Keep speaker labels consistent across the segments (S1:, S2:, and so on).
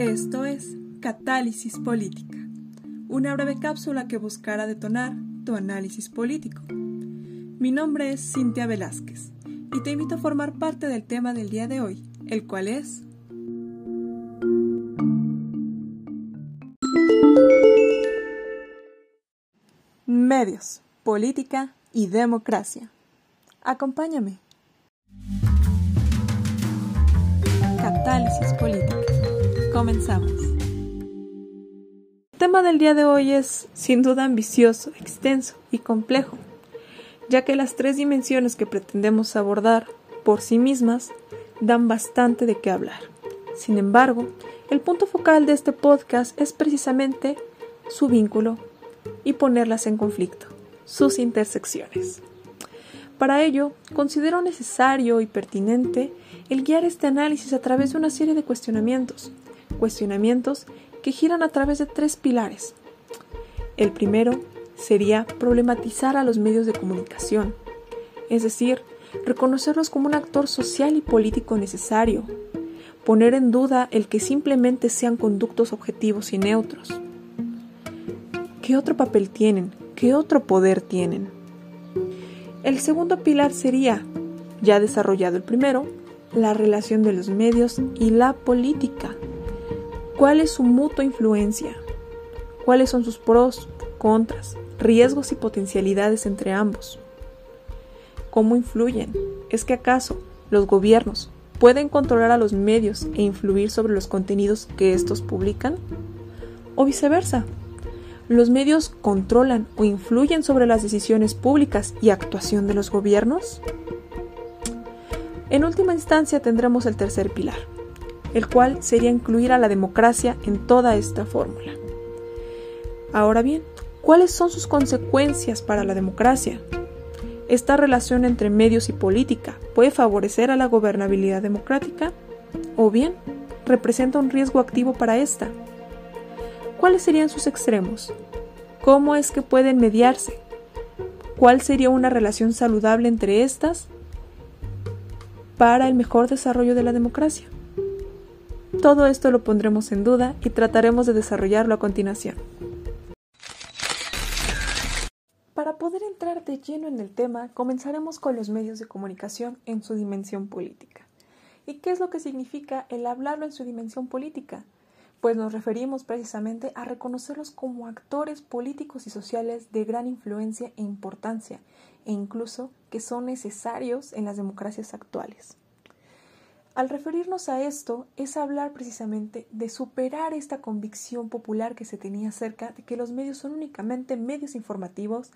S1: Esto es Catálisis Política, una breve cápsula que buscará detonar tu análisis político. Mi nombre es Cintia Velázquez y te invito a formar parte del tema del día de hoy, el cual es Medios, política y democracia. Acompáñame. Catálisis política. Comenzamos. El tema del día de hoy es sin duda ambicioso, extenso y complejo, ya que las tres dimensiones que pretendemos abordar por sí mismas dan bastante de qué hablar. Sin embargo, el punto focal de este podcast es precisamente su vínculo y ponerlas en conflicto, sus intersecciones. Para ello, considero necesario y pertinente el guiar este análisis a través de una serie de cuestionamientos, cuestionamientos que giran a través de tres pilares. El primero sería problematizar a los medios de comunicación, es decir, reconocerlos como un actor social y político necesario, poner en duda el que simplemente sean conductos objetivos y neutros. ¿Qué otro papel tienen? ¿Qué otro poder tienen? El segundo pilar sería, ya desarrollado el primero, la relación de los medios y la política. ¿Cuál es su mutua influencia? ¿Cuáles son sus pros, contras, riesgos y potencialidades entre ambos? ¿Cómo influyen? ¿Es que acaso los gobiernos pueden controlar a los medios e influir sobre los contenidos que estos publican? ¿O viceversa? ¿Los medios controlan o influyen sobre las decisiones públicas y actuación de los gobiernos? En última instancia tendremos el tercer pilar, el cual sería incluir a la democracia en toda esta fórmula. Ahora bien, ¿cuáles son sus consecuencias para la democracia? ¿Esta relación entre medios y política puede favorecer a la gobernabilidad democrática? ¿O bien representa un riesgo activo para esta? ¿Cuáles serían sus extremos? ¿Cómo es que pueden mediarse? ¿Cuál sería una relación saludable entre estas para el mejor desarrollo de la democracia. Todo esto lo pondremos en duda y trataremos de desarrollarlo a continuación. Para poder entrar de lleno en el tema, comenzaremos con los medios de comunicación en su dimensión política. ¿Y qué es lo que significa el hablarlo en su dimensión política? Pues nos referimos precisamente a reconocerlos como actores políticos y sociales de gran influencia e importancia, e incluso que son necesarios en las democracias actuales. Al referirnos a esto es hablar precisamente de superar esta convicción popular que se tenía acerca de que los medios son únicamente medios informativos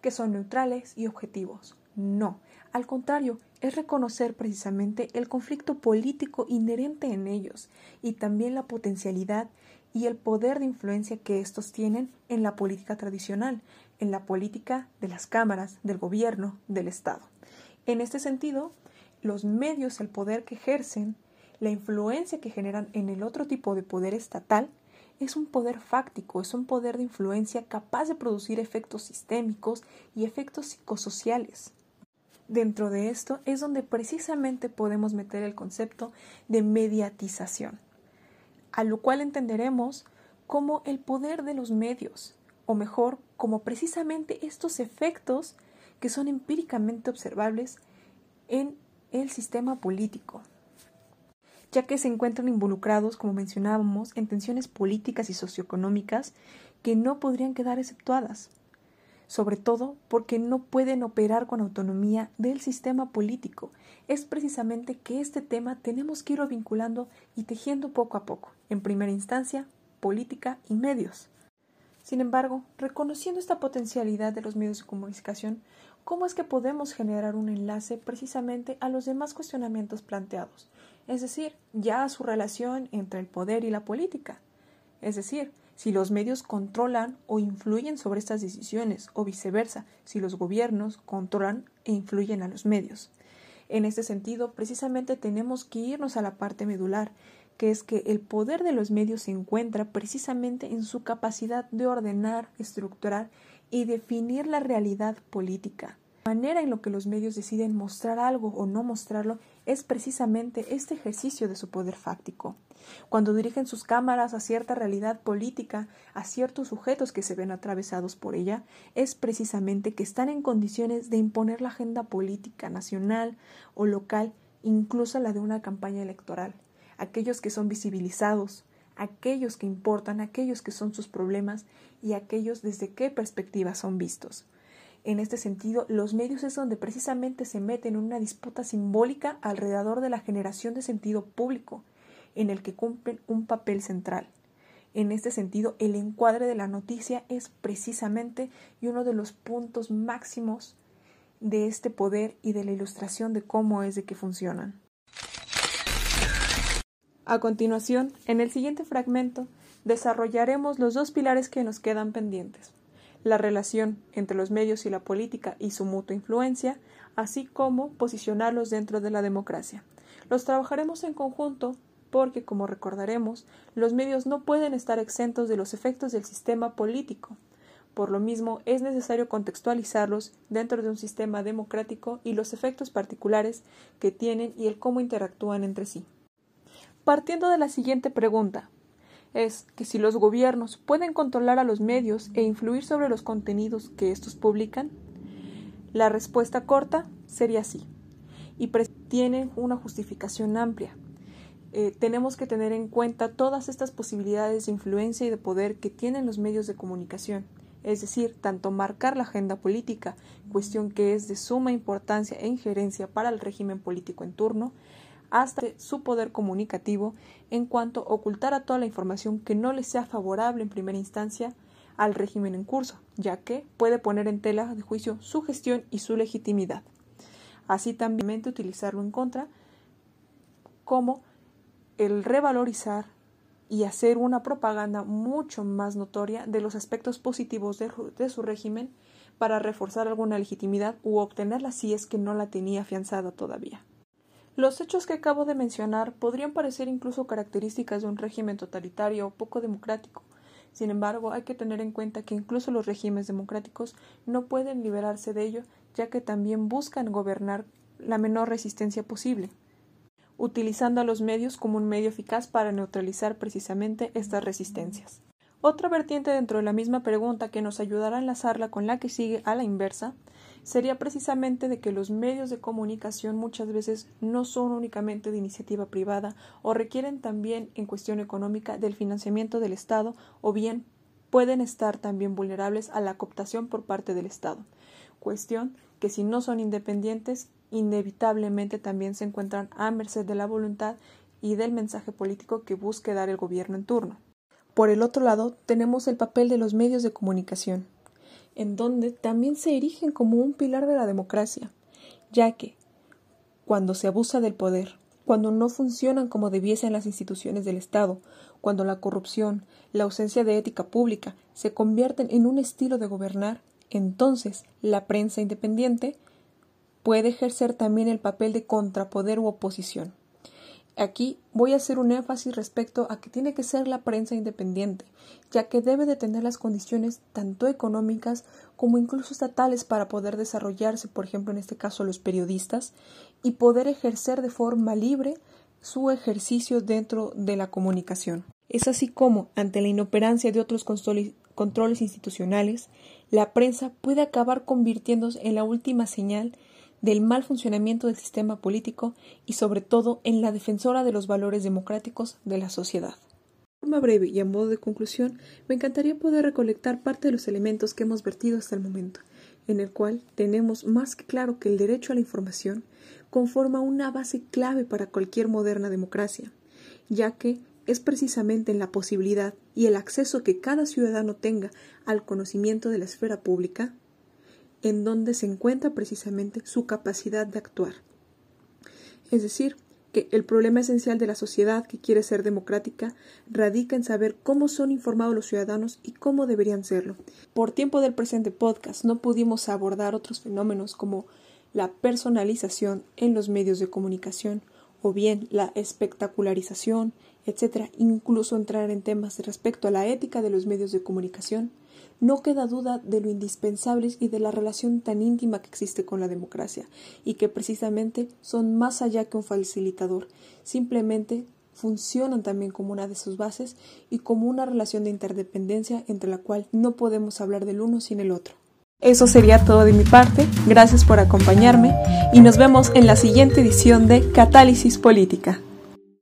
S1: que son neutrales y objetivos. No, al contrario, es reconocer precisamente el conflicto político inherente en ellos y también la potencialidad y el poder de influencia que estos tienen en la política tradicional, en la política de las cámaras, del gobierno, del Estado. En este sentido, los medios, el poder que ejercen, la influencia que generan en el otro tipo de poder estatal, es un poder fáctico, es un poder de influencia capaz de producir efectos sistémicos y efectos psicosociales. Dentro de esto es donde precisamente podemos meter el concepto de mediatización, a lo cual entenderemos como el poder de los medios, o mejor, como precisamente estos efectos que son empíricamente observables en el sistema político, ya que se encuentran involucrados, como mencionábamos, en tensiones políticas y socioeconómicas que no podrían quedar exceptuadas, sobre todo porque no pueden operar con autonomía del sistema político. Es precisamente que este tema tenemos que irlo vinculando y tejiendo poco a poco, en primera instancia, política y medios. Sin embargo, reconociendo esta potencialidad de los medios de comunicación, ¿cómo es que podemos generar un enlace precisamente a los demás cuestionamientos planteados? Es decir, ya a su relación entre el poder y la política. Es decir, si los medios controlan o influyen sobre estas decisiones o viceversa, si los gobiernos controlan e influyen a los medios. En este sentido, precisamente tenemos que irnos a la parte medular, que es que el poder de los medios se encuentra precisamente en su capacidad de ordenar, estructurar y definir la realidad política, La manera en la que los medios deciden mostrar algo o no mostrarlo es precisamente este ejercicio de su poder fáctico. Cuando dirigen sus cámaras a cierta realidad política, a ciertos sujetos que se ven atravesados por ella, es precisamente que están en condiciones de imponer la agenda política nacional o local, incluso la de una campaña electoral. Aquellos que son visibilizados, aquellos que importan, aquellos que son sus problemas y aquellos desde qué perspectiva son vistos. En este sentido, los medios es donde precisamente se meten en una disputa simbólica alrededor de la generación de sentido público, en el que cumplen un papel central. En este sentido, el encuadre de la noticia es precisamente y uno de los puntos máximos de este poder y de la ilustración de cómo es de que funcionan. A continuación, en el siguiente fragmento, desarrollaremos los dos pilares que nos quedan pendientes la relación entre los medios y la política y su mutua influencia, así como posicionarlos dentro de la democracia. Los trabajaremos en conjunto porque, como recordaremos, los medios no pueden estar exentos de los efectos del sistema político. Por lo mismo, es necesario contextualizarlos dentro de un sistema democrático y los efectos particulares que tienen y el cómo interactúan entre sí. Partiendo de la siguiente pregunta, es que si los gobiernos pueden controlar a los medios e influir sobre los contenidos que estos publican, la respuesta corta sería sí, y tienen una justificación amplia. Eh, tenemos que tener en cuenta todas estas posibilidades de influencia y de poder que tienen los medios de comunicación, es decir, tanto marcar la agenda política, cuestión que es de suma importancia e injerencia para el régimen político en turno, hasta su poder comunicativo en cuanto a ocultar a toda la información que no le sea favorable en primera instancia al régimen en curso, ya que puede poner en tela de juicio su gestión y su legitimidad. Así también utilizarlo en contra como el revalorizar y hacer una propaganda mucho más notoria de los aspectos positivos de, de, su régimen para reforzar alguna legitimidad u obtenerla si es que no la tenía afianzada todavía. Los hechos que acabo de mencionar podrían parecer incluso características de un régimen totalitario o poco democrático. Sin embargo, hay que tener en cuenta que incluso los regímenes democráticos no pueden liberarse de ello, ya que también buscan gobernar la menor resistencia posible, utilizando a los medios como un medio eficaz para neutralizar precisamente estas resistencias. Otra vertiente dentro de la misma pregunta que nos ayudará a enlazarla con la que sigue a la inversa sería precisamente de que los medios de comunicación muchas veces no son únicamente de iniciativa privada o requieren también en cuestión económica del financiamiento del Estado o bien pueden estar también vulnerables a la cooptación por parte del Estado. Cuestión que si no son independientes, inevitablemente también se encuentran a merced de la voluntad y del mensaje político que busque dar el gobierno en turno. Por el otro lado, tenemos el papel de los medios de comunicación en donde también se erigen como un pilar de la democracia, ya que, cuando se abusa del poder, cuando no funcionan como debiesen las instituciones del Estado, cuando la corrupción, la ausencia de ética pública se convierten en un estilo de gobernar, entonces la prensa independiente puede ejercer también el papel de contrapoder u oposición. Aquí voy a hacer un énfasis respecto a que tiene que ser la prensa independiente, ya que debe de tener las condiciones tanto económicas como incluso estatales para poder desarrollarse, por ejemplo en este caso los periodistas, y poder ejercer de forma libre su ejercicio dentro de la comunicación. Es así como, ante la inoperancia de otros controles institucionales, la prensa puede acabar convirtiéndose en la última señal del mal funcionamiento del sistema político y sobre todo en la defensora de los valores democráticos de la sociedad. De forma breve y a modo de conclusión, me encantaría poder recolectar parte de los elementos que hemos vertido hasta el momento, en el cual tenemos más que claro que el derecho a la información conforma una base clave para cualquier moderna democracia, ya que es precisamente en la posibilidad y el acceso que cada ciudadano tenga al conocimiento de la esfera pública en donde se encuentra precisamente su capacidad de actuar. Es decir, que el problema esencial de la sociedad que quiere ser democrática radica en saber cómo son informados los ciudadanos y cómo deberían serlo. Por tiempo del presente podcast no pudimos abordar otros fenómenos como la personalización en los medios de comunicación o bien la espectacularización, etc., incluso entrar en temas respecto a la ética de los medios de comunicación, no queda duda de lo indispensables y de la relación tan íntima que existe con la democracia, y que precisamente son más allá que un facilitador, simplemente funcionan también como una de sus bases y como una relación de interdependencia entre la cual no podemos hablar del uno sin el otro. Eso sería todo de mi parte, gracias por acompañarme y nos vemos en la siguiente edición de Catálisis Política.